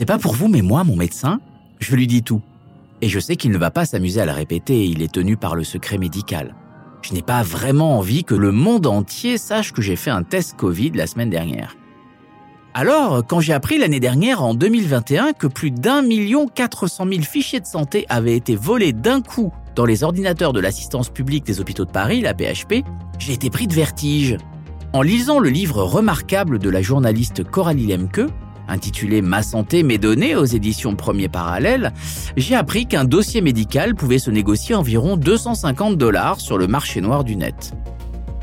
Sais pas pour vous, mais moi, mon médecin, je lui dis tout. Et je sais qu'il ne va pas s'amuser à la répéter, il est tenu par le secret médical. Je n'ai pas vraiment envie que le monde entier sache que j'ai fait un test Covid la semaine dernière. Alors, quand j'ai appris l'année dernière, en 2021, que plus d'un million quatre cent mille fichiers de santé avaient été volés d'un coup dans les ordinateurs de l'assistance publique des hôpitaux de Paris, la PHP, j'ai été pris de vertige. En lisant le livre remarquable de la journaliste Coralie Lemke, intitulé Ma santé, mes données aux éditions Premier Parallèle, j'ai appris qu'un dossier médical pouvait se négocier environ 250 dollars sur le marché noir du net.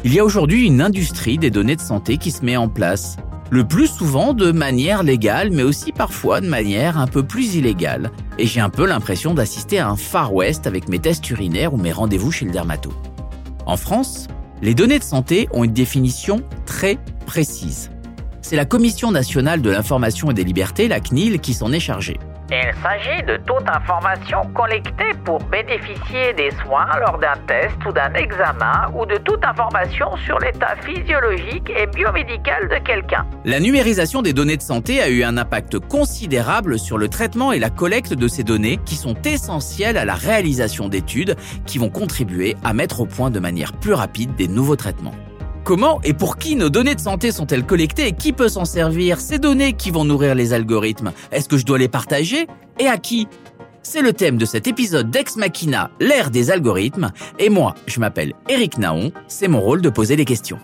Il y a aujourd'hui une industrie des données de santé qui se met en place le plus souvent de manière légale, mais aussi parfois de manière un peu plus illégale. Et j'ai un peu l'impression d'assister à un Far West avec mes tests urinaires ou mes rendez-vous chez le dermato. En France, les données de santé ont une définition très précise. C'est la Commission nationale de l'information et des libertés, la CNIL, qui s'en est chargée. Il s'agit de toute information collectée pour bénéficier des soins lors d'un test ou d'un examen ou de toute information sur l'état physiologique et biomédical de quelqu'un. La numérisation des données de santé a eu un impact considérable sur le traitement et la collecte de ces données qui sont essentielles à la réalisation d'études qui vont contribuer à mettre au point de manière plus rapide des nouveaux traitements. Comment et pour qui nos données de santé sont-elles collectées et qui peut s'en servir? Ces données qui vont nourrir les algorithmes, est-ce que je dois les partager? Et à qui? C'est le thème de cet épisode d'Ex Machina, l'ère des algorithmes. Et moi, je m'appelle Eric Naon, c'est mon rôle de poser des questions.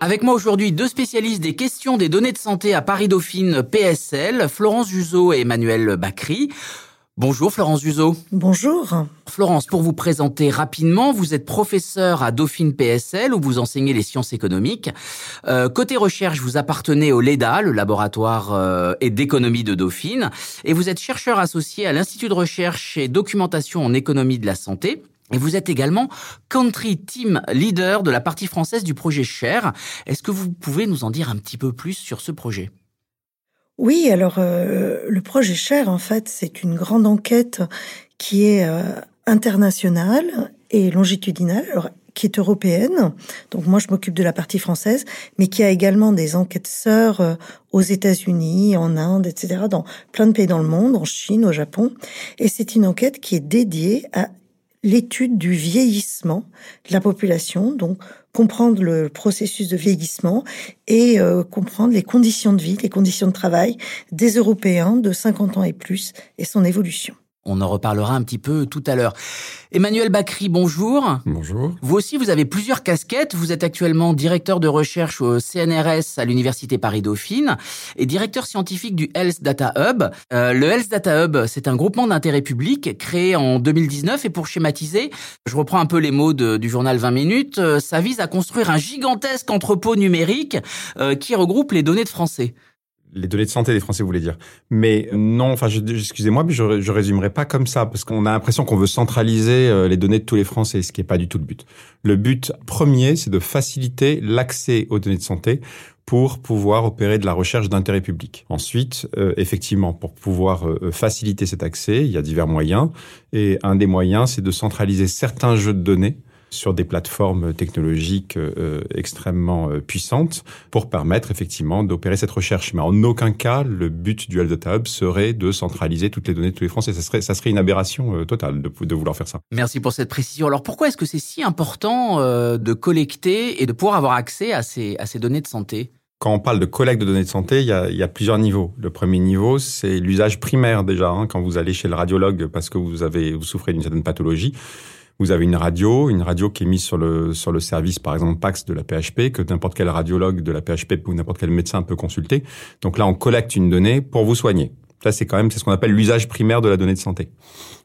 Avec moi aujourd'hui deux spécialistes des questions des données de santé à Paris Dauphine PSL, Florence Juzo et Emmanuel Bacry. Bonjour Florence Duzot. Bonjour. Florence, pour vous présenter rapidement, vous êtes professeur à Dauphine PSL où vous enseignez les sciences économiques. Euh, côté recherche, vous appartenez au LEDA, le laboratoire euh, d'économie de Dauphine, et vous êtes chercheur associé à l'Institut de recherche et documentation en économie de la santé. Et vous êtes également country team leader de la partie française du projet Cher. Est-ce que vous pouvez nous en dire un petit peu plus sur ce projet? Oui, alors euh, le projet Cher, en fait, c'est une grande enquête qui est euh, internationale et longitudinale, alors, qui est européenne. Donc moi, je m'occupe de la partie française, mais qui a également des enquêtes sœurs euh, aux États-Unis, en Inde, etc., dans plein de pays dans le monde, en Chine, au Japon. Et c'est une enquête qui est dédiée à l'étude du vieillissement de la population, donc comprendre le processus de vieillissement et euh, comprendre les conditions de vie, les conditions de travail des Européens de 50 ans et plus et son évolution. On en reparlera un petit peu tout à l'heure. Emmanuel Bacry, bonjour. Bonjour. Vous aussi, vous avez plusieurs casquettes. Vous êtes actuellement directeur de recherche au CNRS à l'Université Paris-Dauphine et directeur scientifique du Health Data Hub. Euh, le Health Data Hub, c'est un groupement d'intérêt public créé en 2019 et pour schématiser, je reprends un peu les mots du journal 20 minutes, euh, ça vise à construire un gigantesque entrepôt numérique euh, qui regroupe les données de Français les données de santé des Français, vous voulez dire. Mais non, enfin, excusez-moi, je, je résumerai pas comme ça, parce qu'on a l'impression qu'on veut centraliser euh, les données de tous les Français, ce qui n'est pas du tout le but. Le but premier, c'est de faciliter l'accès aux données de santé pour pouvoir opérer de la recherche d'intérêt public. Ensuite, euh, effectivement, pour pouvoir euh, faciliter cet accès, il y a divers moyens, et un des moyens, c'est de centraliser certains jeux de données sur des plateformes technologiques euh, extrêmement euh, puissantes pour permettre effectivement d'opérer cette recherche. Mais en aucun cas, le but du Health Data Hub serait de centraliser toutes les données de tous les Français. Ça serait, ça serait une aberration euh, totale de, de, vouloir faire ça. Merci pour cette précision. Alors pourquoi est-ce que c'est si important de collecter et de pouvoir avoir accès à ces, à ces données de santé? Quand on parle de collecte de données de santé, il y a, il y a plusieurs niveaux. Le premier niveau, c'est l'usage primaire déjà. Hein, quand vous allez chez le radiologue parce que vous avez vous souffrez d'une certaine pathologie, vous avez une radio, une radio qui est mise sur le, sur le service, par exemple, PAX de la PHP, que n'importe quel radiologue de la PHP ou n'importe quel médecin peut consulter. Donc là, on collecte une donnée pour vous soigner. Ça, c'est quand même, c'est ce qu'on appelle l'usage primaire de la donnée de santé.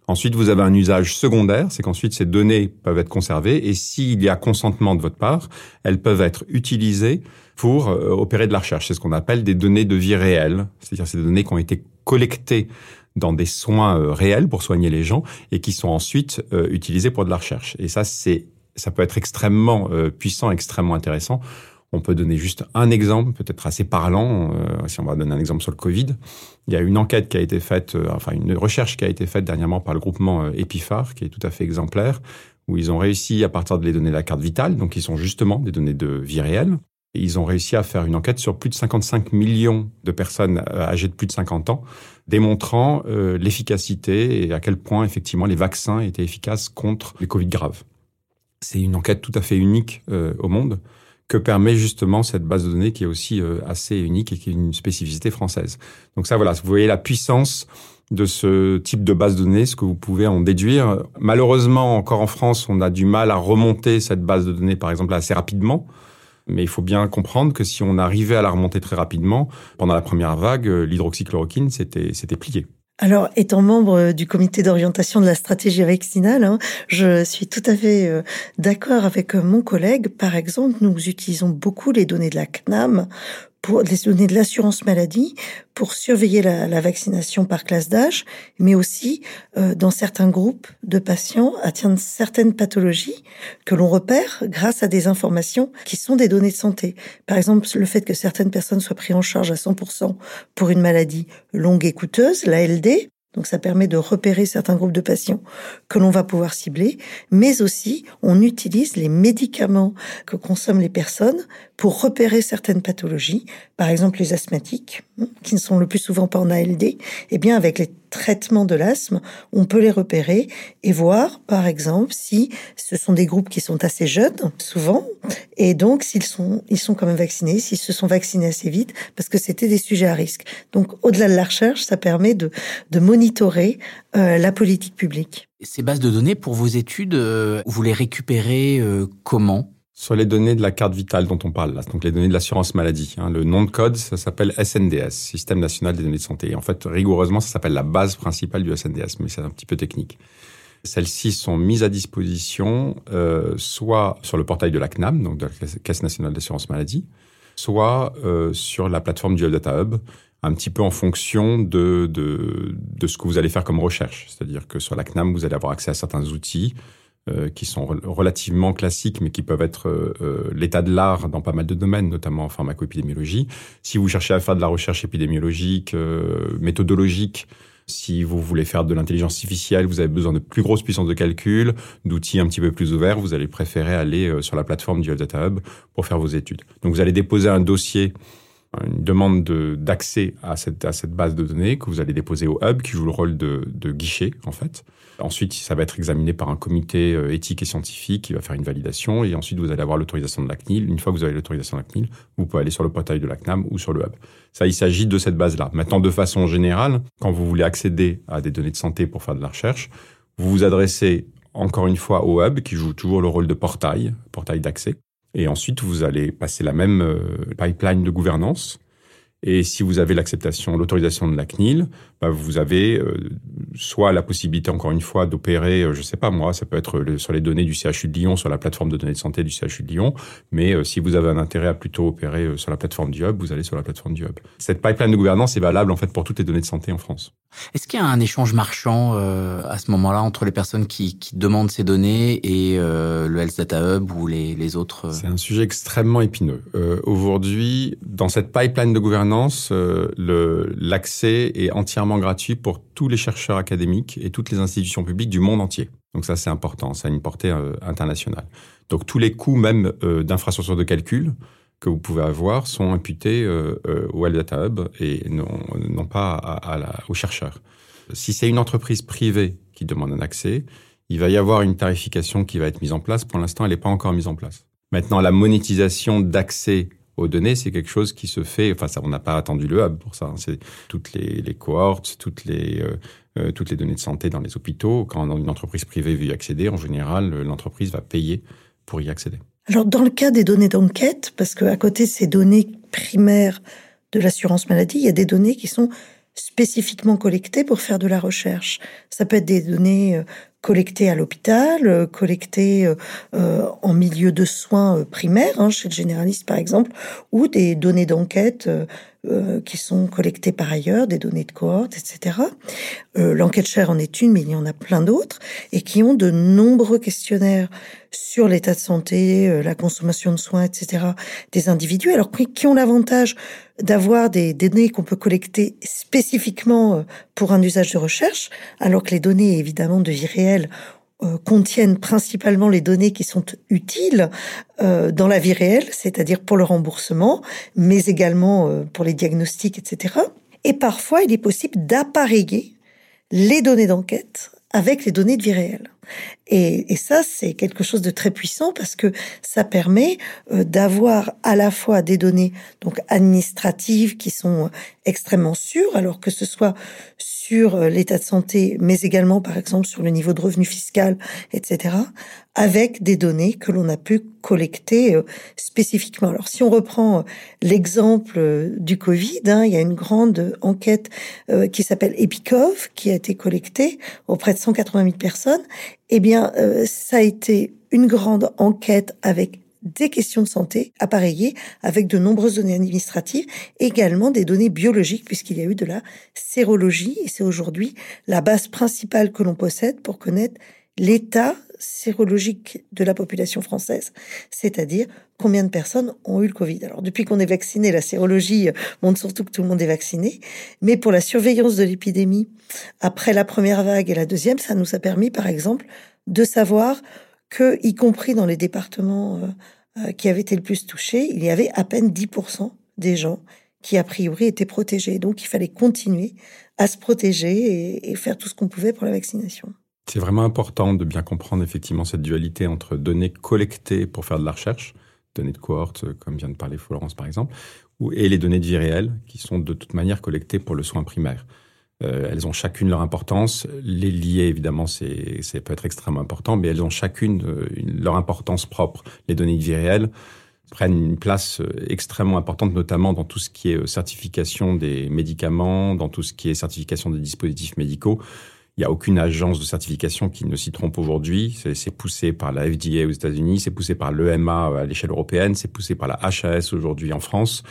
Ensuite, vous avez un usage secondaire, c'est qu'ensuite ces données peuvent être conservées et s'il y a consentement de votre part, elles peuvent être utilisées pour euh, opérer de la recherche. C'est ce qu'on appelle des données de vie réelle, c'est-à-dire ces données qui ont été collectées dans des soins euh, réels pour soigner les gens et qui sont ensuite euh, utilisés pour de la recherche. Et ça, c'est, ça peut être extrêmement euh, puissant, extrêmement intéressant. On peut donner juste un exemple, peut-être assez parlant, si on va donner un exemple sur le Covid. Il y a une enquête qui a été faite, enfin une recherche qui a été faite dernièrement par le groupement Epiphar, qui est tout à fait exemplaire, où ils ont réussi à partir de les données de la carte vitale, donc qui sont justement des données de vie réelle, Ils ont réussi à faire une enquête sur plus de 55 millions de personnes euh, âgées de plus de 50 ans, démontrant euh, l'efficacité et à quel point effectivement les vaccins étaient efficaces contre les Covid graves. C'est une enquête tout à fait unique euh, au monde que permet justement cette base de données qui est aussi assez unique et qui est une spécificité française. Donc ça, voilà, vous voyez la puissance de ce type de base de données, ce que vous pouvez en déduire. Malheureusement, encore en France, on a du mal à remonter cette base de données, par exemple, assez rapidement. Mais il faut bien comprendre que si on arrivait à la remonter très rapidement, pendant la première vague, euh, l'hydroxychloroquine s'était plié. Alors, étant membre euh, du comité d'orientation de la stratégie vaccinale, hein, je suis tout à fait euh, d'accord avec mon collègue. Par exemple, nous utilisons beaucoup les données de la CNAM pour les données de l'assurance maladie pour surveiller la, vaccination par classe d'âge, mais aussi euh, dans certains groupes de patients atteints de certaines pathologies que l'on repère grâce à des informations qui sont des données de santé. Par exemple, le fait que certaines personnes soient prises en charge à 100% pour une maladie longue et coûteuse, l'ALD, donc ça permet de repérer certains groupes de patients que l'on va pouvoir cibler, mais aussi on utilise les médicaments que consomment les personnes pour repérer certaines pathologies, par exemple les asthmatiques, hein, qui ne sont le plus souvent pas en ALD, eh bien avec les traitement de l'asthme, on peut les repérer et voir, par exemple, si ce sont des groupes qui sont assez jeunes, souvent, et donc s'ils sont, ils sont quand même vaccinés, s'ils se sont vaccinés assez vite, parce que c'était des sujets à risque. Donc, au-delà de la recherche, ça permet de, de monitorer euh, la politique publique. Ces bases de données, pour vos études, euh, vous les récupérez euh, comment? Sur les données de la carte vitale dont on parle là, donc les données de l'assurance maladie. Hein, le nom de code, ça s'appelle SNDS, Système national des données de santé. En fait, rigoureusement, ça s'appelle la base principale du SNDS, mais c'est un petit peu technique. Celles-ci sont mises à disposition euh, soit sur le portail de la CNAM, donc de la Caisse nationale d'assurance maladie, soit euh, sur la plateforme du Data Hub, un petit peu en fonction de, de, de ce que vous allez faire comme recherche. C'est-à-dire que sur la CNAM, vous allez avoir accès à certains outils euh, qui sont relativement classiques, mais qui peuvent être euh, euh, l'état de l'art dans pas mal de domaines, notamment en pharmacoépidémiologie. Si vous cherchez à faire de la recherche épidémiologique, méthodologique, si vous voulez faire de l'intelligence artificielle, vous avez besoin de plus grosses puissances de calcul, d'outils un petit peu plus ouverts, vous allez préférer aller sur la plateforme du Health Data Hub pour faire vos études. Donc vous allez déposer un dossier une demande d'accès à cette, à cette base de données que vous allez déposer au hub qui joue le rôle de, de guichet en fait. Ensuite, ça va être examiné par un comité euh, éthique et scientifique qui va faire une validation et ensuite vous allez avoir l'autorisation de la CNIL. Une fois que vous avez l'autorisation de la CNIL, vous pouvez aller sur le portail de la CNAM ou sur le hub. Ça, il s'agit de cette base-là. Maintenant, de façon générale, quand vous voulez accéder à des données de santé pour faire de la recherche, vous vous adressez encore une fois au hub qui joue toujours le rôle de portail, portail d'accès. Et ensuite, vous allez passer la même euh, pipeline de gouvernance. Et si vous avez l'acceptation, l'autorisation de la CNIL, bah, vous avez euh, soit la possibilité, encore une fois, d'opérer, euh, je sais pas moi, ça peut être sur les données du CHU de Lyon, sur la plateforme de données de santé du CHU de Lyon, mais euh, si vous avez un intérêt à plutôt opérer sur la plateforme du Hub, vous allez sur la plateforme du Hub. Cette pipeline de gouvernance est valable en fait pour toutes les données de santé en France. Est-ce qu'il y a un échange marchand à ce moment-là entre les personnes qui, qui demandent ces données et le Health Data Hub ou les, les autres C'est un sujet extrêmement épineux. Aujourd'hui, dans cette pipeline de gouvernance, l'accès est entièrement gratuit pour tous les chercheurs académiques et toutes les institutions publiques du monde entier. Donc ça, c'est important, ça a une portée euh, internationale. Donc tous les coûts même euh, d'infrastructures de calcul que vous pouvez avoir sont imputés euh, au Health Data Hub et non, pas aux chercheurs. Si c'est une entreprise privée qui demande un accès, il va y avoir une tarification qui va être mise en place. Pour l'instant, elle n'est pas encore mise en place. Maintenant, la monétisation d'accès aux données, c'est quelque chose qui se fait. Enfin, ça, on n'a pas attendu le hub pour ça. Hein. C'est toutes les, cohortes, toutes les euh, euh, toutes les données de santé dans les hôpitaux. Quand une entreprise privée veut y accéder, en général, l'entreprise va payer pour y accéder. Alors, dans le cas des données d'enquête, parce qu'à côté de ces données primaires de l'assurance maladie, il y a des données qui sont spécifiquement collectées pour faire de la recherche. Ça peut être des données euh, collectées à l'hôpital, euh, collectées euh, en milieu de soins primaires, hein, chez le généraliste par exemple, ou des données d'enquête qui sont collectées par ailleurs, des données de cohorte, etc. L'enquête chère en est une, mais il y en a plein d'autres, et qui ont de nombreux questionnaires sur l'état de santé, la consommation de soins, etc. des individus, alors qui ont l'avantage d'avoir des données qu'on peut collecter spécifiquement pour un usage de recherche, alors que les données évidemment de vie réelle euh, contiennent principalement les données qui sont utiles euh, dans la vie réelle, c'est-à-dire pour le remboursement, mais également euh, pour les diagnostics, etc. Et parfois, il est possible d'appareiller les données d'enquête avec les données de vie réelle. Et, et ça, c'est quelque chose de très puissant parce que ça permet euh, d'avoir à la fois des données donc administratives qui sont euh, extrêmement sûres, alors que ce soit sur euh, l'état de santé, mais également par exemple sur le niveau de revenu fiscal, etc., avec des données que l'on a pu collecter spécifiquement. Alors si on reprend l'exemple du Covid, hein, il y a une grande enquête qui s'appelle EPICOV qui a été collectée auprès de 180 000 personnes eh bien, euh, ça a été une grande enquête avec des questions de santé appareillées avec de nombreuses données administratives, également des données biologiques puisqu'il y a eu de la sérologie. Et c'est aujourd'hui la base principale que l'on possède pour connaître l'état sérologique de la population française, c'est-à-dire combien de personnes ont eu le Covid. Alors depuis qu'on est vacciné, la sérologie montre surtout que tout le monde est vacciné, mais pour la surveillance de l'épidémie, après la première vague et la deuxième, ça nous a permis par exemple de savoir que, y compris dans les départements euh, euh, qui avaient été le plus touchés, il y avait à peine 10% des gens qui a priori étaient protégés. Donc il fallait continuer à se protéger et faire tout ce qu'on pouvait pour la vaccination. C'est vraiment important de bien comprendre effectivement cette dualité entre données collectées pour faire de la recherche, données de cohorte, comme vient de parler Florence par exemple, et les données de vie réelle, qui sont de toute manière collectées pour le soin primaire. Euh, elles ont chacune leur importance. Les lier, évidemment, c'est, c'est peut être extrêmement important, mais elles ont chacune euh, leur importance propre. Les données de vie réelle prennent une place euh, extrêmement importante, notamment dans tout ce qui est certification des médicaments, dans tout ce qui est certification des dispositifs médicaux. Il n'y a aucune agence de certification qui ne s'y trompe aujourd'hui. C'est poussé par la FDA aux États-Unis, c'est poussé par l'EMA à l'échelle européenne, c'est poussé par la HAS aujourd'hui en France.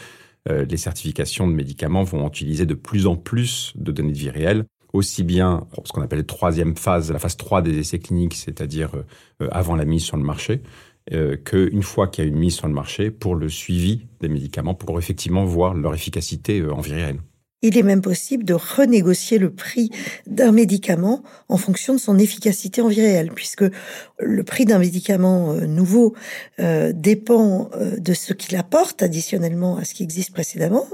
Euh, les certifications de médicaments vont utiliser de plus en plus de données de vie réelle, aussi bien ce qu'on appelle la troisième phase, la phase 3 des essais cliniques, c'est-à-dire euh, avant la mise sur le marché, euh, qu'une fois qu'il y a une mise sur le marché, pour le suivi des médicaments, pour effectivement voir leur efficacité en vie réelle. Il est même possible de renégocier le prix d'un médicament en fonction de son efficacité en vie réelle, puisque le prix d'un médicament euh, nouveau euh, dépend euh, de ce qu'il apporte additionnellement à ce qui existe précédemment.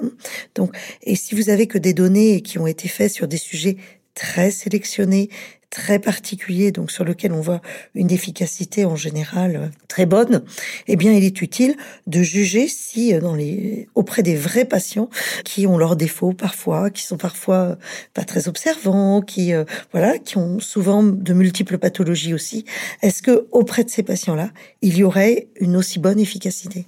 Donc, et si vous avez que des données qui ont été faites sur des sujets très sélectionnés, très particulier, donc sur lequel on voit une efficacité en général euh, très bonne, eh bien, il est utile de juger si euh, dans les auprès des vrais patients qui ont leurs défauts parfois, qui sont parfois euh, pas très observants, qui voilà, qui ont souvent de multiples pathologies aussi, est-ce que auprès de ces patients-là, il y aurait une aussi bonne efficacité?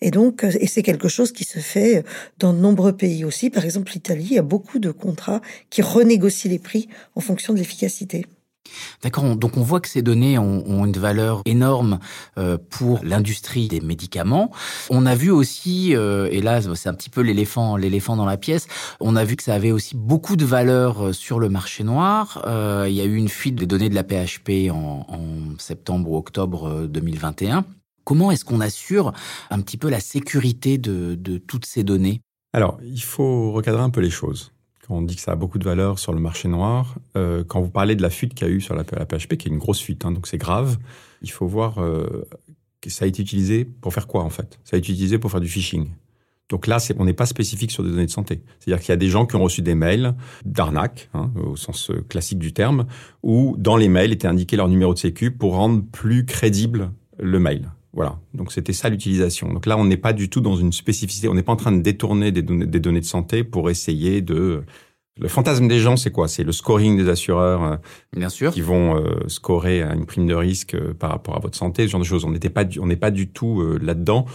Et donc, et c'est quelque chose qui se fait dans de nombreux pays aussi. Par exemple, l'Italie, a beaucoup de contrats qui renégocient les prix en fonction de l'efficacité. D'accord, donc on voit que ces données ont, une valeur énorme euh, pour l'industrie des médicaments. On a vu aussi, euh, et là c'est un petit peu l'éléphant, l'éléphant dans la pièce, on a vu que ça avait aussi beaucoup de valeur euh, sur le marché noir. il y a eu une fuite des données de la PHP en septembre ou octobre 2021. Comment est-ce qu'on assure un petit peu la sécurité de, toutes ces données? Alors, il faut recadrer un peu les choses. Quand on dit que ça a beaucoup de valeur sur le marché noir, euh, quand vous parlez de la fuite qu'il y a eu sur la, PHP, qui est une grosse fuite, hein, donc c'est grave, il faut voir euh, que ça a été utilisé pour faire quoi en fait? Ça a été utilisé pour faire du phishing. Donc là, on n'est pas spécifique sur des données de santé. C'est-à-dire qu'il y a des gens qui ont reçu des mails d'arnaque, hein, au sens euh, classique du terme, où dans les mails était indiqué leur numéro de sécu pour rendre plus crédible le mail. Voilà. Donc c'était ça l'utilisation. Donc là, on n'est pas du tout dans une spécificité. On n'est pas en train de détourner des données, des données de santé pour essayer de. Le fantasme des gens, c'est quoi? C'est le scoring des assureurs, euh, bien sûr, qui vont euh, scorer à une prime de risque euh, par rapport à votre santé, ce genre de choses. On n'était pas, on n'est pas du tout là-dedans.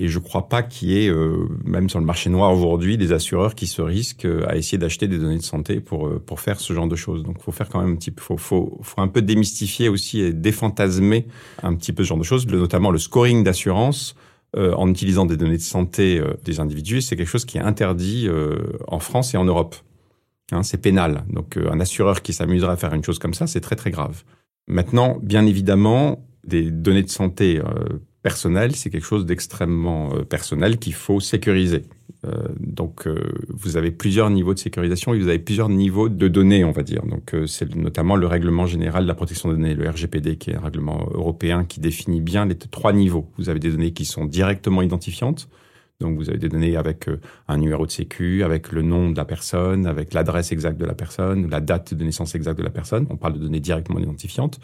Et je ne crois pas qu'il y ait, euh, même sur le marché noir aujourd'hui, des assureurs qui se risquent euh, à essayer d'acheter des données de santé pour, euh, pour faire ce genre de choses. Donc, il faut faire quand même un petit peu, faut, faut, faut un peu démystifier aussi et défantasmer un petit peu ce genre de choses, notamment le scoring d'assurance. en utilisant des données de santé des individus, c'est quelque chose qui est interdit en France et en Europe. Hein, c'est pénal. Donc un assureur qui s'amuserait à faire une chose comme ça, c'est très très grave. Maintenant, bien évidemment, des données de santé personnel, c'est quelque chose d'extrêmement euh, personnel qu'il faut sécuriser. donc, vous avez plusieurs niveaux de sécurisation et vous avez plusieurs niveaux de données, on va dire. Donc, c'est notamment le règlement général de la protection des données, le RGPD, qui est un règlement européen qui définit bien les trois niveaux. Vous avez des données qui sont directement identifiantes, donc vous avez des données avec euh, un numéro de sécu, avec le nom de la personne, avec l'adresse exacte de la personne, la date de naissance exacte de la personne. On parle de données directement identifiantes.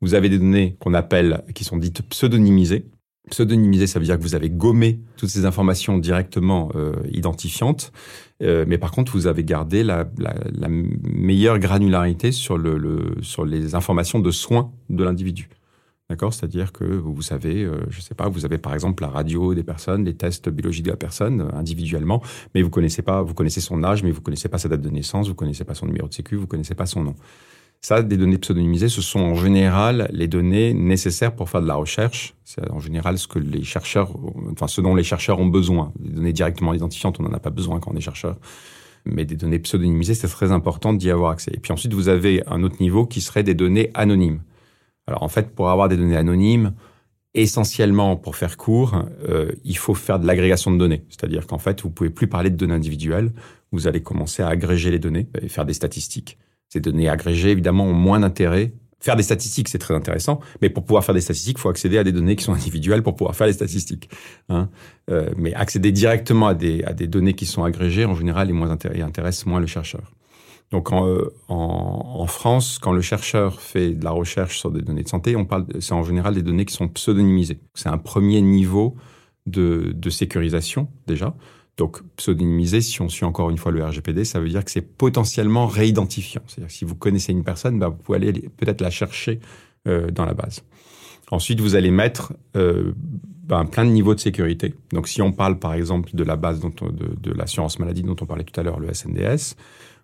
Vous avez des données qu'on appelle, qui sont dites pseudonymisées. Pseudonymisées, ça veut dire que vous avez gommé toutes ces informations directement euh, identifiantes, euh, mais par contre, vous avez gardé la, la, la meilleure granularité sur, le, le, sur les informations de soins de l'individu. D'accord? C'est-à-dire que vous savez, euh, je ne sais pas, vous avez par exemple la radio des personnes, les tests biologiques de la personne euh, individuellement, mais vous connaissez pas, vous connaissez son âge, mais vous connaissez pas sa date de naissance, vous connaissez pas son numéro de sécu, vous connaissez pas son nom. Ça, des données pseudonymisées, ce sont en général les données nécessaires pour faire de la recherche. C'est en général ce que les chercheurs, enfin ce dont les chercheurs ont besoin. Des données directement identifiantes, on n'en a pas besoin quand on est chercheur. Mais des données pseudonymisées, c'est très important d'y avoir accès. Et puis ensuite, vous avez un autre niveau qui serait des données anonymes. Alors en fait, pour avoir des données anonymes, essentiellement, pour faire court, euh, il faut faire de l'agrégation de données. C'est-à-dire qu'en fait, vous pouvez plus parler de données individuelles. Vous allez commencer à agréger les données et faire des statistiques. Ces données agrégées, évidemment, ont moins d'intérêt. Faire des statistiques, c'est très intéressant, mais pour pouvoir faire des statistiques, il faut accéder à des données qui sont individuelles pour pouvoir faire les statistiques. Hein. Euh, mais accéder directement à des, à des données qui sont agrégées, en général, est moins intéresse moins le chercheur. Donc euh, en, en, France, quand le chercheur fait de la recherche sur des données de santé, on parle, c'est en général des données qui sont pseudonymisées. C'est un premier niveau de, de sécurisation déjà. Donc pseudonymisé, si on suit encore une fois le RGPD, ça veut dire que c'est potentiellement réidentifiant. C'est-à-dire que si vous connaissez une personne, bah, vous pouvez aller peut-être la chercher euh, dans la base. Ensuite, vous allez mettre euh, ben, plein de niveaux de sécurité. Donc si on parle par exemple de la base dont de, de l'assurance maladie dont on parlait tout à l'heure, le SNDS,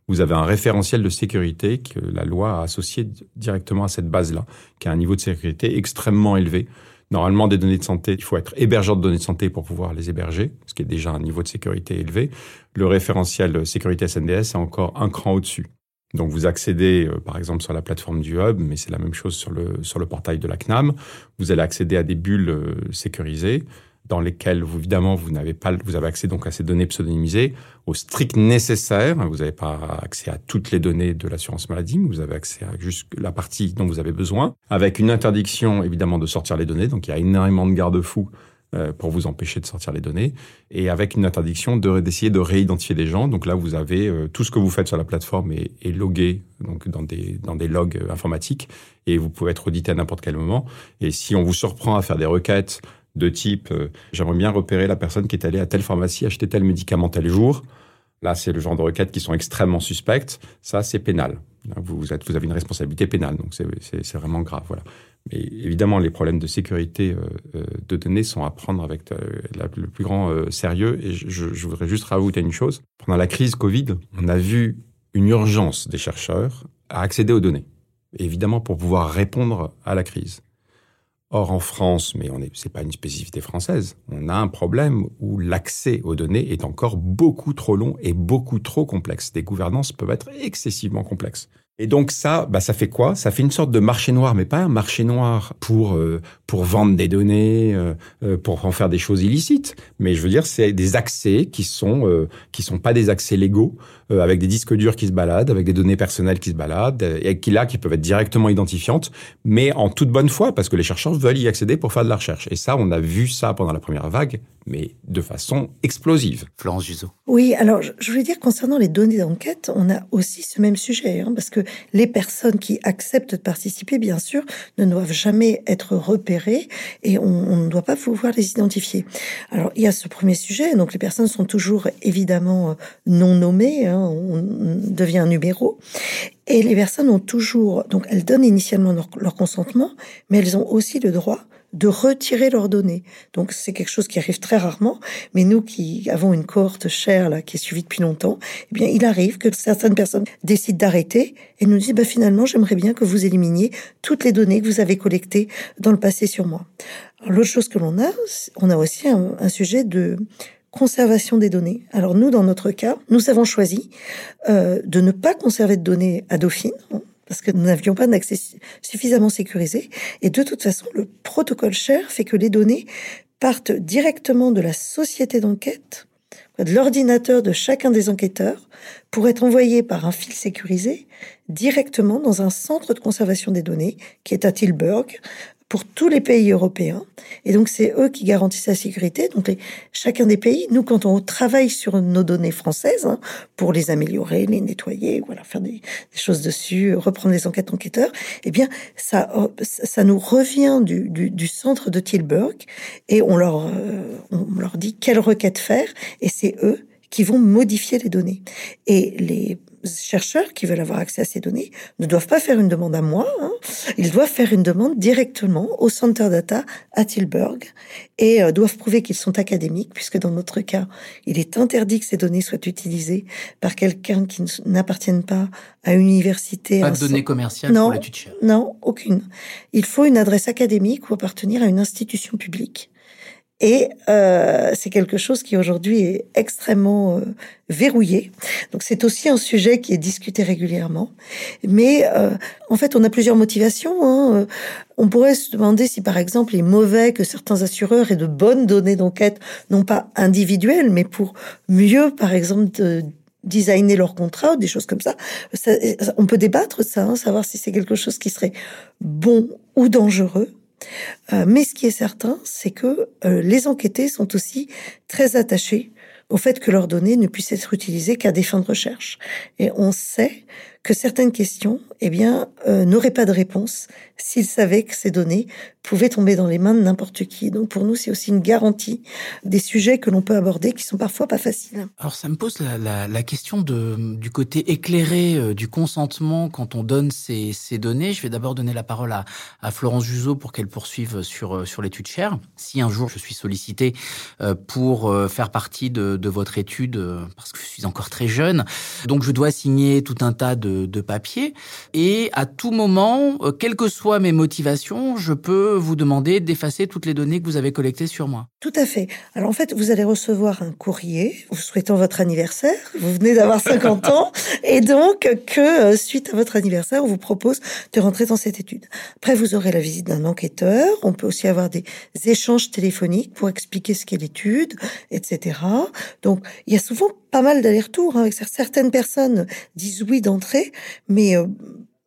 vous avez un référentiel de sécurité que la loi a associé directement à cette base-là, qui a un niveau de sécurité extrêmement élevé. Normalement, des données de santé, il faut être hébergeur de données de santé pour pouvoir les héberger, ce qui est déjà un niveau de sécurité élevé. Le référentiel sécurité SNDS est encore un cran au-dessus. Donc vous accédez euh, par exemple sur la plateforme du hub, mais c'est la même chose sur le sur le portail de la CNAM. Vous allez accéder à des bulles euh, sécurisées dans lesquels, vous, évidemment, vous n'avez pas, vous avez accès donc à ces données pseudonymisées au strict nécessaire. Vous n'avez pas accès à toutes les données de l'assurance maladie, vous avez accès à juste la partie dont vous avez besoin, avec une interdiction, évidemment, de sortir les données. Donc, il y a énormément de garde-fous euh, pour vous empêcher de sortir les données, et avec une interdiction de d'essayer de réidentifier des gens. Donc là, vous avez euh, tout ce que vous faites sur la plateforme est, est logué donc dans des dans des logs euh, informatiques, et vous pouvez être audité à n'importe quel moment. Et si on vous surprend à faire des requêtes de type euh, j'aimerais bien repérer la personne qui est allée à telle pharmacie acheter tel médicament tel jour. Là, c'est le genre de requêtes qui sont extrêmement suspectes. Ça, c'est pénal. Vous, avez une responsabilité pénale, donc c'est vraiment grave. Voilà. Mais évidemment, les problèmes de sécurité euh, euh, de données sont à prendre avec le plus grand sérieux. Et je, je, voudrais juste rajouter une chose. Pendant la crise Covid, on a vu une urgence des chercheurs à accéder aux données. évidemment, pour pouvoir répondre à la crise. Or, en France, mais ce n'est pas une spécificité française, on a un problème où l'accès aux données est encore beaucoup trop long et beaucoup trop complexe. Des gouvernances peuvent être excessivement complexes. Et donc ça, bah ça fait quoi? Ça fait une sorte de marché noir, mais pas un marché noir pour euh, pour vendre des données, euh, euh, pour en faire des choses illicites. Mais je veux dire, c'est des accès qui sont euh, qui sont pas des accès légaux, avec des disques durs qui se baladent, avec des données personnelles qui se baladent, et qui là qui peuvent être directement identifiantes, mais en toute bonne foi, parce que les chercheurs veulent y accéder pour faire de la recherche. Et ça, on a vu ça pendant la première vague, mais de façon explosive. Florence Juzo. Oui, alors je voulais dire concernant les données d'enquête, on a aussi ce même sujet, hein, parce que les personnes qui acceptent de participer, bien sûr, ne doivent jamais être repérées et on, ne doit pas pouvoir les identifier. Alors il y a ce premier sujet, donc les personnes sont toujours évidemment euh, non nommées, hein, on devient un numéro. Et les personnes ont toujours, donc elles donnent initialement leur consentement, mais elles ont aussi le droit de retirer leurs données. Donc c'est quelque chose qui arrive très rarement, mais nous qui avons une cohorte chère là qui est suivie depuis longtemps, eh bien il arrive que certaines personnes décident d'arrêter et nous disent bah finalement j'aimerais bien que vous éliminiez toutes les données que vous avez collectées dans le passé sur moi. L'autre chose que l'on a, on a aussi un, sujet de conservation des données. Alors nous, dans notre cas, nous avons choisi euh, de ne pas conserver de données à Dauphine parce que nous n'avions pas d'accès suffisamment sécurisé. Et de toute façon, le protocole share fait que les données partent directement de la société d'enquête de l'ordinateur de chacun des enquêteurs pour être envoyé par un fil sécurisé directement dans un centre de conservation des données qui est à Tilburg, pour tous les pays européens. Et donc, c'est eux qui garantissent la sécurité. Donc, chacun des pays, nous, quand on travaille sur nos données françaises, hein, pour les améliorer, les nettoyer, voilà, faire des, choses dessus, reprendre les enquêtes enquêteurs, eh bien, ça, ça nous revient du centre de Tilburg et on leur, euh, on leur dit quelle requête faire et c'est eux qui vont modifier les données. Et les chercheurs qui veulent avoir accès à ces données ne doivent pas faire une demande à moi, hein. ils doivent faire une demande directement au Center Data à Tilburg et euh, doivent prouver qu'ils sont académiques, puisque dans notre cas, il est interdit que ces données soient utilisées par quelqu'un qui n'appartienne pas à une université. Pas de données commerciales non, pour l'étude Non, aucune. Il faut une adresse académique ou appartenir à une institution publique. Et euh, c'est quelque chose qui aujourd'hui est extrêmement euh, verrouillé. Donc c'est aussi un sujet qui est discuté régulièrement. Mais euh, en fait, on a plusieurs motivations. Hein. On pourrait se demander si, par exemple, il est mauvais que certains assureurs aient de bonnes données d'enquête, non pas individuelles, mais pour mieux, par exemple, de designer leur contrat ou des choses comme ça. on peut débattre ça, hein, savoir si c'est quelque chose qui serait bon ou dangereux. Euh, mais ce qui est certain, c'est que euh, les enquêtés sont aussi très attachés au fait que leurs données ne puissent être utilisées qu'à des fins de recherche. Et on sait que certaines questions, eh bien, euh, n'auraient pas de réponse s'ils savaient que ces données pouvaient tomber dans les mains de n'importe qui. Donc pour nous, c'est aussi une garantie des sujets que l'on peut aborder qui sont parfois pas faciles. Alors ça me pose la, question du côté éclairé euh, du consentement quand on donne ces, données. Je vais d'abord donner la parole à, Florence Juzo pour qu'elle poursuive sur, euh, sur l'étude chère. Si un jour je suis sollicité pour faire partie de votre étude, parce que je suis encore très jeune, donc je dois signer tout un tas de de, papier. Et à tout moment, euh, quelles que soient mes motivations, je peux vous demander d'effacer toutes les données que vous avez collectées sur moi. Tout à fait. Alors en fait, vous allez recevoir un courrier vous souhaitant votre anniversaire. Vous venez d'avoir 50 ans. Et donc, que euh, suite à votre anniversaire, on vous propose de rentrer dans cette étude. Après, vous aurez la visite d'un enquêteur. On peut aussi avoir des échanges téléphoniques pour expliquer ce qu'est l'étude, etc. Donc, il y a souvent pas mal d'allers-retours. Hein, certaines personnes disent oui d'entrée, mais euh,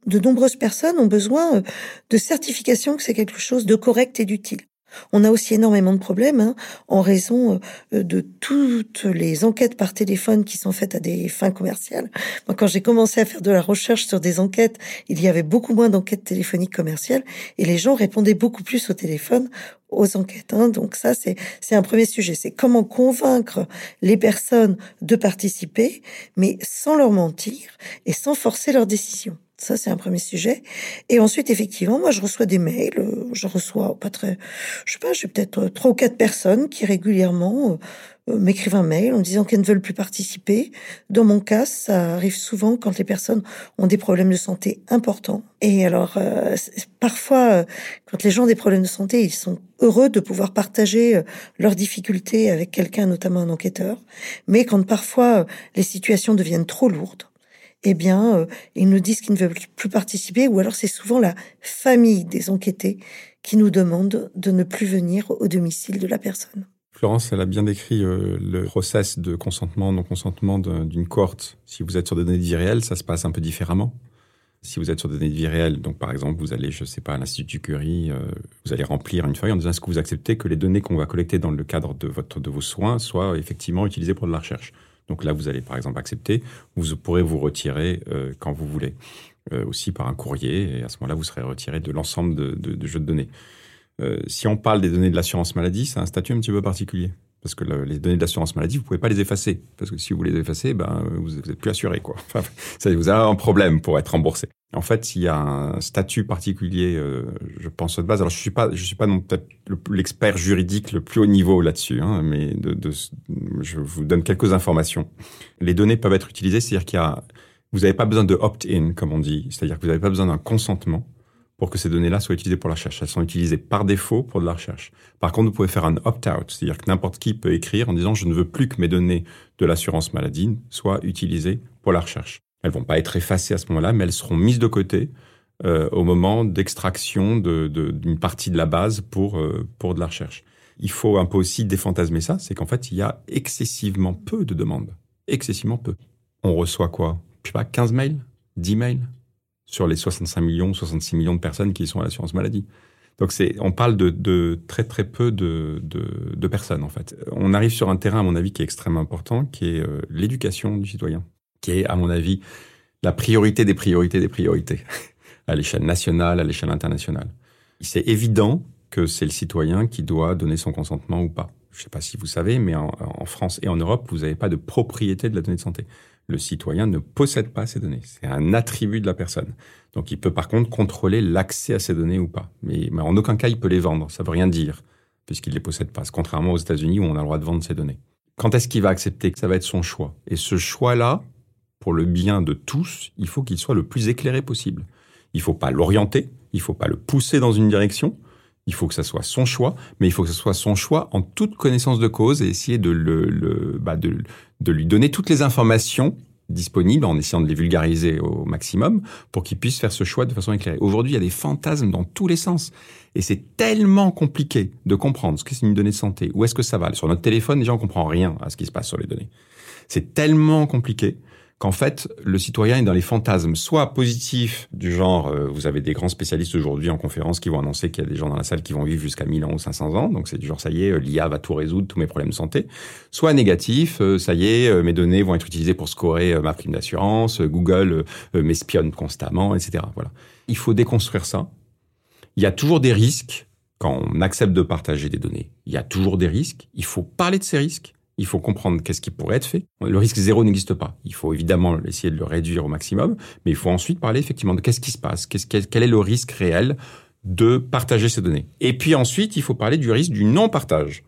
de nombreuses personnes ont besoin euh, de certification que c'est quelque chose de correct et d'utile. On a aussi énormément de problèmes hein, en raison euh, de toutes les enquêtes par téléphone qui sont faites à des fins commerciales. Moi, quand j'ai commencé à faire de la recherche sur des enquêtes, il y avait beaucoup moins d'enquêtes téléphoniques commerciales et les gens répondaient beaucoup plus au téléphone aux enquêtes. Hein. Donc ça, c'est un premier sujet. C'est comment convaincre les personnes de participer, mais sans leur mentir et sans forcer leurs décisions. Ça, c'est un premier sujet. Et ensuite, effectivement, moi, je reçois des mails. Euh, je reçois pas très, je sais pas, j'ai peut-être euh, trois ou quatre personnes qui régulièrement euh, m'écrivent un mail en disant qu'elles ne veulent plus participer. Dans mon cas, ça arrive souvent quand les personnes ont des problèmes de santé importants. Et alors, parfois, quand les gens ont des problèmes de santé, ils sont heureux de pouvoir partager leurs difficultés avec quelqu'un, notamment un enquêteur. Mais quand parfois les situations deviennent trop lourdes, eh bien, euh, ils nous disent qu'ils ne veulent plus participer, ou alors c'est souvent la famille des enquêtés qui nous demande de ne plus venir au domicile de la personne. Florence, elle a bien décrit euh, le process de consentement, non-consentement d'une cohorte. Si vous êtes sur des données de vie réelle, ça se passe un peu différemment. Si vous êtes sur des données de vie réelle, donc par exemple, vous allez, je ne sais pas, à l'Institut Curie, euh, vous allez remplir une feuille en disant est-ce que vous acceptez que les données qu'on va collecter dans le cadre de, votre, de vos soins soient effectivement utilisées pour de la recherche? Donc là, vous allez par exemple accepter, vous pourrez vous retirer euh, quand vous voulez, euh, aussi par un courrier, et à ce moment-là, vous serez retiré de l'ensemble de, de, jeux de données. Euh, si on parle des données de l'assurance maladie, c'est un statut un petit peu particulier. Parce que les données de l'assurance maladie, vous pouvez pas les effacer. Parce que si vous les effacez, ben, vous n'êtes plus assuré. Quoi. Enfin, vous avez un problème pour être remboursé. En fait, il y a un statut particulier, euh, je pense, de base. Alors, je suis pas, je suis pas non peut-être l'expert juridique le plus haut niveau là-dessus, hein, mais de, de, je vous donne quelques informations. Les données peuvent être utilisées, c'est-à-dire qu'il y a, vous n'avez pas besoin de opt-in, comme on dit, c'est-à-dire que vous n'avez pas besoin d'un consentement pour que ces données-là soient utilisées pour la recherche. Elles sont utilisées par défaut pour de la recherche. Par contre, vous pouvez faire un opt-out, c'est-à-dire que n'importe qui peut écrire en disant je ne veux plus que mes données de l'assurance maladie soient utilisées pour la recherche. Elles vont pas être effacées à ce moment-là, mais elles seront mises de côté euh, au moment d'extraction d'une partie de la base pour, euh, pour de la recherche. Il faut un peu aussi défantasmer ça, c'est qu'en fait, il y a excessivement peu de demandes. Excessivement peu. On reçoit quoi? Je sais pas, 15 mails? 10 mails? Sur les 65 millions, 66 millions de personnes qui sont à l'assurance maladie. Donc c'est, on parle de, de, très très peu de, de, de, personnes en fait. On arrive sur un terrain à mon avis qui est extrêmement important, qui est euh, l'éducation du citoyen, qui est à mon avis la priorité des priorités des priorités à l'échelle nationale, à l'échelle internationale. C'est évident que c'est le citoyen qui doit donner son consentement ou pas. Je ne sais pas si vous savez, mais en, France et en Europe, vous n'avez pas de propriété de la donnée de santé le citoyen ne possède pas ces données. C'est un attribut de la personne. Donc il peut par contre contrôler l'accès à ces données ou pas. Mais, en aucun cas il peut les vendre. Ça veut rien dire, puisqu'il ne les possède pas. Contrairement aux États-Unis où on a le droit de vendre ces données. Quand est-ce qu'il va accepter que ça va être son choix? Et ce choix-là, pour le bien de tous, il faut qu'il soit le plus éclairé possible. Il ne faut pas l'orienter, il ne faut pas le pousser dans une direction, il faut que ça soit son choix, mais il faut que ce soit son choix en toute connaissance de cause et essayer de, le, bah de, lui donner toutes les informations disponibles en essayant de les vulgariser au maximum pour qu'il puisse faire ce choix de façon éclairée. Aujourd'hui, il y a des fantasmes dans tous les sens. Et c'est tellement compliqué de comprendre ce que c'est une donnée de santé, où est-ce que ça va. Sur notre téléphone, déjà, on comprend rien à ce qui se passe sur les données. C'est tellement compliqué qu'en fait, le citoyen est dans les fantasmes, soit positifs, du genre, euh, vous avez des grands spécialistes aujourd'hui en conférence qui vont annoncer qu'il y a des gens dans la salle qui vont vivre jusqu'à 1000 ans ou 500 ans, donc c'est du genre, ça y est, euh, l'IA va tout résoudre, tous mes problèmes de santé, soit négatif, euh, ça y est, mes données vont être utilisées pour scorer ma prime d'assurance, Google m'espionne constamment, etc. Voilà. Il faut déconstruire ça. Il y a toujours des risques quand on accepte de partager des données. Il y a toujours des risques. Il faut parler de ces risques. Il faut comprendre qu'est-ce qui pourrait être fait. Le risque zéro n'existe pas. Il faut évidemment essayer de le réduire au maximum, mais il faut ensuite parler effectivement de qu'est-ce qui se passe, qu'est-ce, quel, est le risque réel de partager ces données. Et puis ensuite, il faut parler du risque du non-partage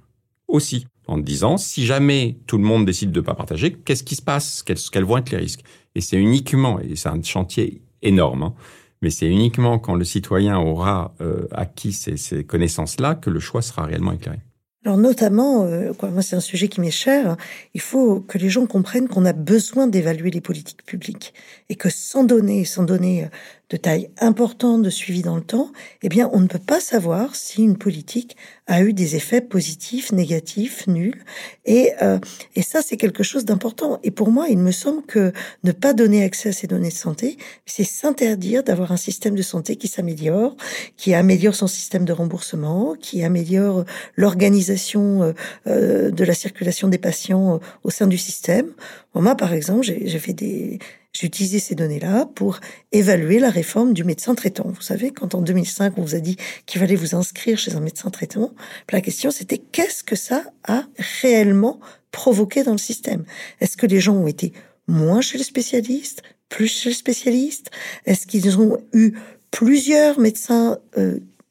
aussi, en disant si jamais tout le monde décide de ne pas partager, qu'est-ce qui se passe, quels, vont être les risques? Et c'est uniquement, et c'est un chantier énorme, hein, mais c'est uniquement quand le citoyen aura euh, acquis ces, ces connaissances-là que le choix sera réellement éclairé. Alors notamment, euh, quoi, moi c'est un sujet qui m'est cher, il faut que les gens comprennent qu'on a besoin d'évaluer les politiques publiques et que sans données, sans données euh, de taille importante de suivi dans le temps, eh bien on ne peut pas savoir si une politique a eu des effets positifs, négatifs, nuls. Et, euh, et ça c'est quelque chose d'important. Et pour moi, il me semble que ne pas donner accès à ces données de santé, c'est s'interdire d'avoir un système de santé qui s'améliore, qui améliore son système de remboursement, qui améliore l'organisation euh, euh, de la circulation des patients euh, au sein du système. moi, par exemple, j'ai fait des, j'ai utilisé ces données-là pour évaluer la réforme du médecin traitant. Vous savez, quand en 2005, on vous a dit qu'il fallait vous inscrire chez un médecin traitant, la question c'était qu'est-ce que ça a réellement provoqué dans le système? Est-ce que les gens ont été moins chez le spécialiste, plus chez le spécialiste? Est-ce qu'ils ont eu plusieurs médecins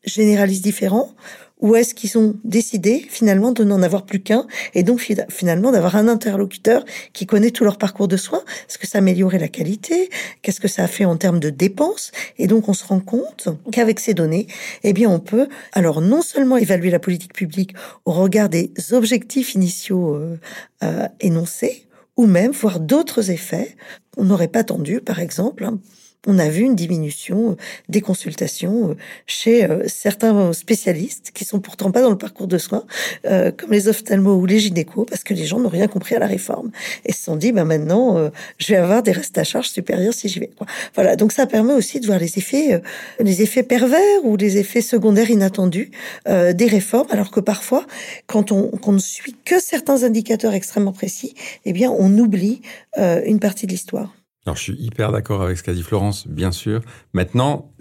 généralistes différents? Ou est-ce qu'ils ont décidé finalement de n'en avoir plus qu'un et donc finalement d'avoir un interlocuteur qui connaît tout leur parcours de soins? Est-ce que ça améliorait la qualité? Qu'est-ce que ça a fait en termes de dépenses? Et donc on se rend compte qu'avec ces données, eh bien on peut alors non seulement évaluer la politique publique au regard des objectifs initiaux euh, euh, énoncés, ou même voir d'autres effets. On n'aurait pas attendu, par exemple, hein, on a vu une diminution euh, des consultations euh, chez euh, certains spécialistes qui sont pourtant pas dans le parcours de soins, comme les ophtalmos ou les gynécos, parce que les gens n'ont rien compris à la réforme et se sont dit, ben maintenant, je vais avoir des restes à charge supérieurs si j'y vais. Voilà, donc ça permet aussi de voir les effets, les effets pervers ou les effets secondaires inattendus des réformes, alors que parfois, quand on, ne suit que certains indicateurs extrêmement précis, eh bien, on oublie une partie de l'histoire. Alors, je suis hyper d'accord avec ce qu'a dit Florence, bien sûr. Maintenant,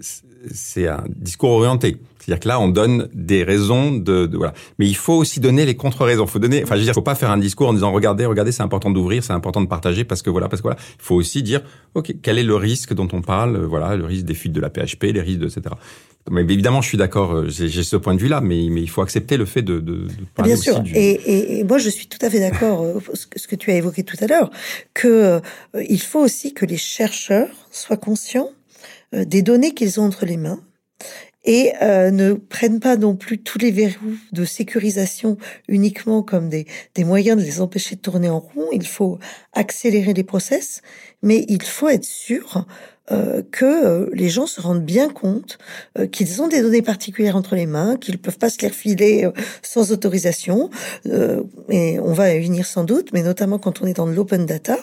c'est un discours orienté. C'est-à-dire que là, on donne des raisons de, de, voilà. Mais il faut aussi donner les contre-raisons. Faut donner, enfin, je veux dire, faut pas faire un discours en disant, regardez, regardez, c'est important d'ouvrir, c'est important de partager parce que voilà, parce que voilà. Il faut aussi dire, ok, quel est le risque dont on parle, voilà, le risque des fuites de la PHP, les risques de, etc. Mais évidemment, je suis d'accord, euh, j'ai ce point de vue-là, mais, mais il faut accepter le fait de, de, de parler Bien sûr. Et, et, et, moi, je suis tout à fait d'accord, euh, ce que tu as évoqué tout à l'heure, que euh, il faut aussi que les chercheurs soient conscients des données qu'ils ont entre les mains et euh, ne prennent pas non plus tous les verrous de sécurisation uniquement comme des, des moyens de les empêcher de tourner en rond. Il faut accélérer les process, mais il faut être sûr euh, que les gens se rendent bien compte qu'ils ont des données particulières entre les mains, qu'ils peuvent pas se les refiler sans autorisation. et on va y sans doute, mais notamment quand on est dans de l'open data,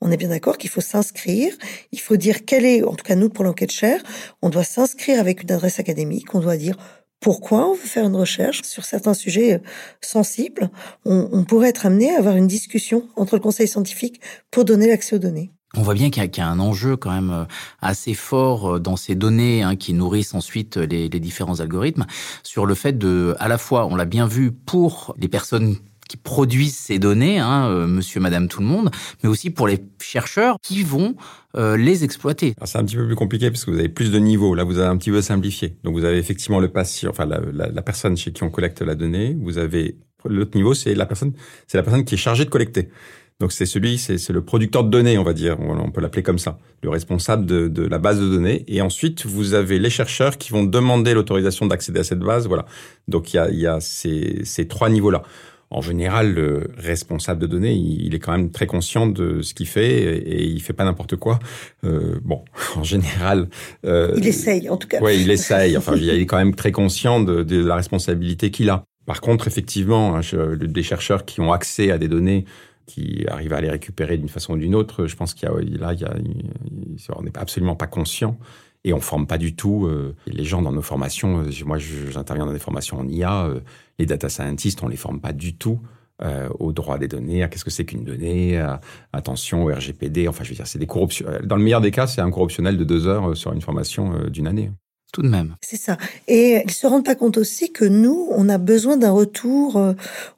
on est bien d'accord qu'il faut s'inscrire, il faut dire quelle est, en tout cas nous pour l'enquête chère, on doit s'inscrire avec une adresse académique, on doit dire pourquoi on veut faire une recherche sur certains sujets euh, sensibles. On, pourrait être amené à avoir une discussion entre le conseil scientifique pour donner l'accès aux données. On voit bien qu'il y, a un enjeu quand même euh, assez fort euh, dans ces données hein, qui nourrissent ensuite les, les, différents algorithmes sur le fait de, à la fois, on l'a bien vu pour les personnes qui produisent ces données, hein, euh, monsieur, madame, tout le monde, mais aussi pour les chercheurs qui vont euh, les exploiter. C'est un petit peu plus compliqué parce que vous avez plus de niveaux. Là, vous avez un petit peu simplifié. Donc, vous avez effectivement le patient, enfin la, la, la personne chez qui on collecte la donnée. Vous avez l'autre niveau, c'est la personne, c'est la personne qui est chargée de collecter. Donc c'est celui, c'est le producteur de données, on va dire, on peut l'appeler comme ça, le responsable de, de, la base de données. Et ensuite, vous avez les chercheurs qui vont demander l'autorisation d'accéder à cette base. Voilà. Donc il y a, il y a ces, ces trois niveaux-là en général, le responsable de données, il, est quand même très conscient de ce qu'il fait et, il fait pas n'importe quoi. Euh, bon, en général, euh, il essaye, en tout cas. Oui, il essaye. Enfin, il est quand même très conscient de, de la responsabilité qu'il a. Par contre, effectivement, hein, des chercheurs qui ont accès à des données qui arrivent à les récupérer d'une façon ou d'une autre, je pense qu'il y a là, il y a, on n'est absolument pas conscient et on forme pas du tout euh, les gens dans nos formations. Euh, moi, j'interviens dans des formations en IA. Euh, les data scientists, on les forme pas du tout euh, au droit des données, à qu'est-ce que c'est qu'une donnée, attention au RGPD. Enfin, je veux dire, c'est des corruptions. Dans le meilleur des cas, c'est un corruptionnel de deux heures sur une formation d'une année. Tout de même. C'est ça. Et ils se rendent pas compte aussi que nous, on a besoin d'un retour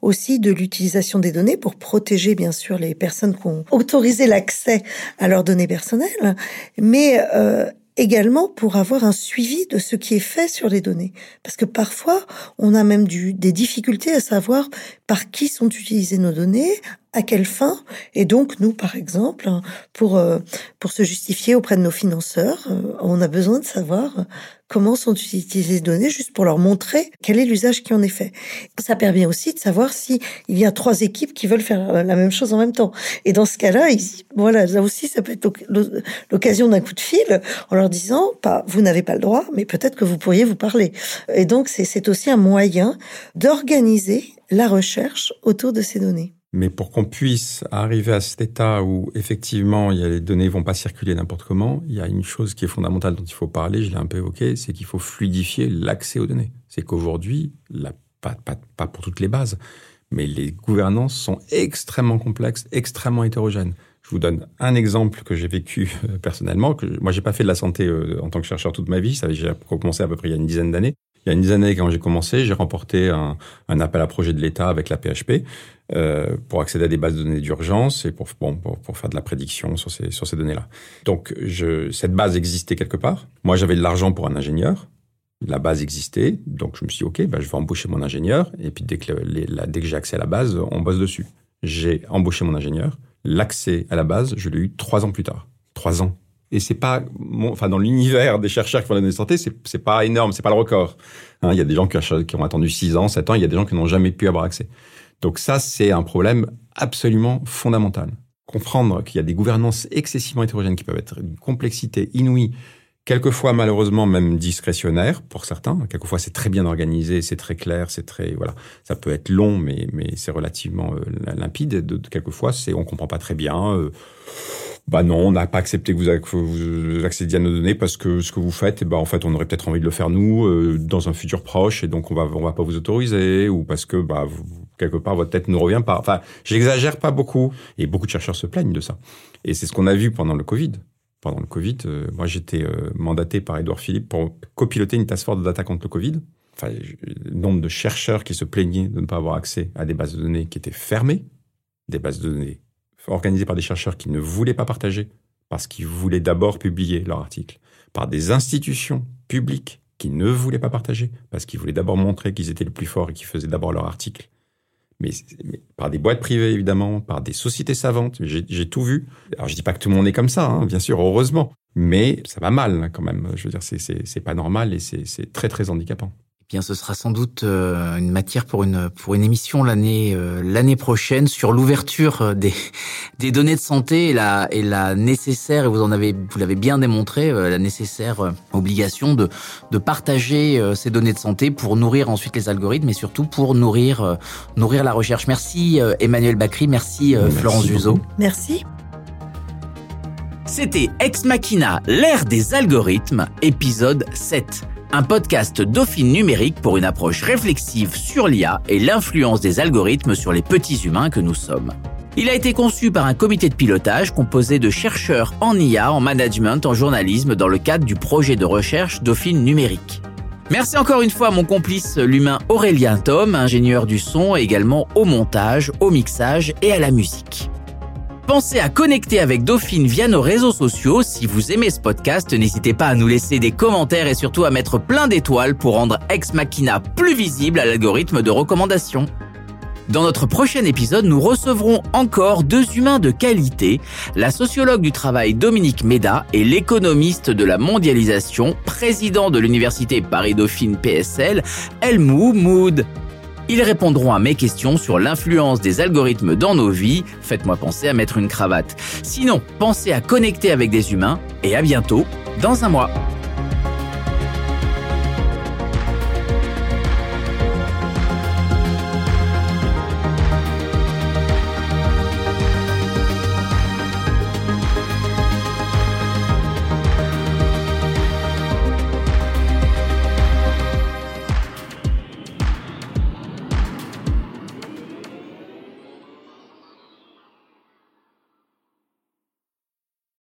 aussi de l'utilisation des données pour protéger bien sûr les personnes qui ont autorisé l'accès à leurs données personnelles, mais euh, également pour avoir un suivi de ce qui est fait sur les données. Parce que parfois, on a même des difficultés à savoir par qui sont utilisées nos données, à quelle fin. Et donc, nous, par exemple, pour, euh, pour se justifier auprès de nos financeurs, euh, on a besoin de savoir comment sont utilisées les données juste pour leur montrer quel est l'usage qui en est fait. Ça permet aussi de savoir si il y a trois équipes qui veulent faire la même chose en même temps. Et dans ce cas-là, voilà, là aussi, ça peut être l'occasion d'un coup de fil en leur disant, pas, vous n'avez pas le droit, mais peut-être que vous pourriez vous parler. Et donc, c'est aussi un moyen d'organiser la recherche autour de ces données. Mais pour qu'on puisse arriver à cet état où effectivement il y a les données vont pas circuler n'importe comment, il y a une chose qui est fondamentale dont il faut parler, je l'ai un peu évoqué, c'est qu'il faut fluidifier l'accès aux données. C'est qu'aujourd'hui, pas, pour toutes les bases, mais les gouvernances sont extrêmement complexes, extrêmement hétérogènes. Je vous donne un exemple que j'ai vécu euh, personnellement. Que moi, j'ai pas fait de la santé euh, en tant que chercheur toute ma vie. J'ai commencé à peu près il y a une dizaine d'années. Il y a une dizaine d'années, quand j'ai commencé, j'ai remporté un, appel à projet de l'État avec la PHP euh, pour accéder à des bases de données d'urgence et pour, faire de la prédiction sur ces, données-là. Donc, cette base existait quelque part. Moi, j'avais de l'argent pour un ingénieur. La base existait, donc je me suis dit, OK, bah, je vais embaucher mon ingénieur, et puis dès que j'ai accès à la base, on bosse dessus. J'ai embauché mon ingénieur. L'accès à la base, je l'ai eu trois ans plus tard. Trois ans. Et c'est pas, enfin, dans l'univers des chercheurs qui font la de santé, c'est, c'est pas énorme, c'est pas le record. Hein, il y a des gens qui, ont attendu six ans, sept ans, il y a des gens qui n'ont jamais pu avoir accès. Donc ça, c'est un problème absolument fondamental. Comprendre qu'il y a des gouvernances excessivement hétérogènes qui peuvent être d'une complexité inouïe, quelquefois malheureusement même discrétionnaire pour certains. Quelquefois c'est très bien organisé, c'est très clair, c'est très voilà. Ça peut être long, mais mais c'est relativement euh, limpide. De, quelquefois c'est on comprend pas très bien. Euh, bah non, on n'a pas accepté que vous, accédiez à nos données parce que ce que vous faites, ben en fait, on aurait peut-être envie de le faire nous euh, dans un futur proche et donc on va on va pas vous autoriser ou parce que bah quelque part votre tête ne revient pas. Enfin, j'exagère pas beaucoup et beaucoup de chercheurs se plaignent de ça. Et c'est ce qu'on a vu pendant le Covid. Pendant le Covid, euh, moi j'étais euh, mandaté par Edouard Philippe pour copiloter une task force de data contre le Covid. Enfin, le nombre de chercheurs qui se plaignaient de ne pas avoir accès à des bases de données qui étaient fermées, des bases de données organisés par des chercheurs qui ne voulaient pas partager parce qu'ils voulaient d'abord publier leur article, par des institutions publiques qui ne voulaient pas partager parce qu'ils voulaient d'abord montrer qu'ils étaient le plus fort et qu'ils faisaient d'abord leur article. Mais, par des boîtes privées évidemment, par des sociétés savantes. J'ai tout vu. Alors je dis pas que tout le monde est comme ça, hein, bien sûr, heureusement, mais ça va mal hein, quand même. Je veux dire, c'est pas normal et c'est très très handicapant Bien, ce sera sans doute euh, une matière pour une pour une émission l'année euh, l'année prochaine sur l'ouverture euh, des des données de santé et la et la nécessaire et vous en avez vous l'avez bien démontré la nécessaire obligation de de partager ces données de santé pour nourrir ensuite les algorithmes et surtout pour nourrir nourrir la recherche. Merci Emmanuel Bacry, merci, Florence Uzo. Merci. C'était Ex Machina, l'ère des algorithmes, épisode 7 un podcast Dauphine numérique pour une approche réflexive sur l'IA et l'influence des algorithmes sur les petits humains que nous sommes. Il a été conçu par un comité de pilotage composé de chercheurs en IA, en management, en journalisme dans le cadre du projet de recherche Dauphine numérique. Merci encore une fois à mon complice, l'humain Aurélien Tom, ingénieur du son, également au montage, au mixage et à la musique. Pensez à connecter avec Dauphine via nos réseaux sociaux. Si vous aimez ce podcast, n'hésitez pas à nous laisser des commentaires et surtout à mettre plein d'étoiles pour rendre Ex Machina plus visible à l'algorithme de recommandation. Dans notre prochain épisode, nous recevrons encore deux humains de qualité, la sociologue du travail Dominique Méda et l'économiste de la mondialisation, président de l'université Paris-Dauphine PSL, Elmou Moud. Ils répondront à mes questions sur l'influence des algorithmes dans nos vies. Faites-moi penser à mettre une cravate. Sinon, pensez à connecter avec des humains et à bientôt dans un mois.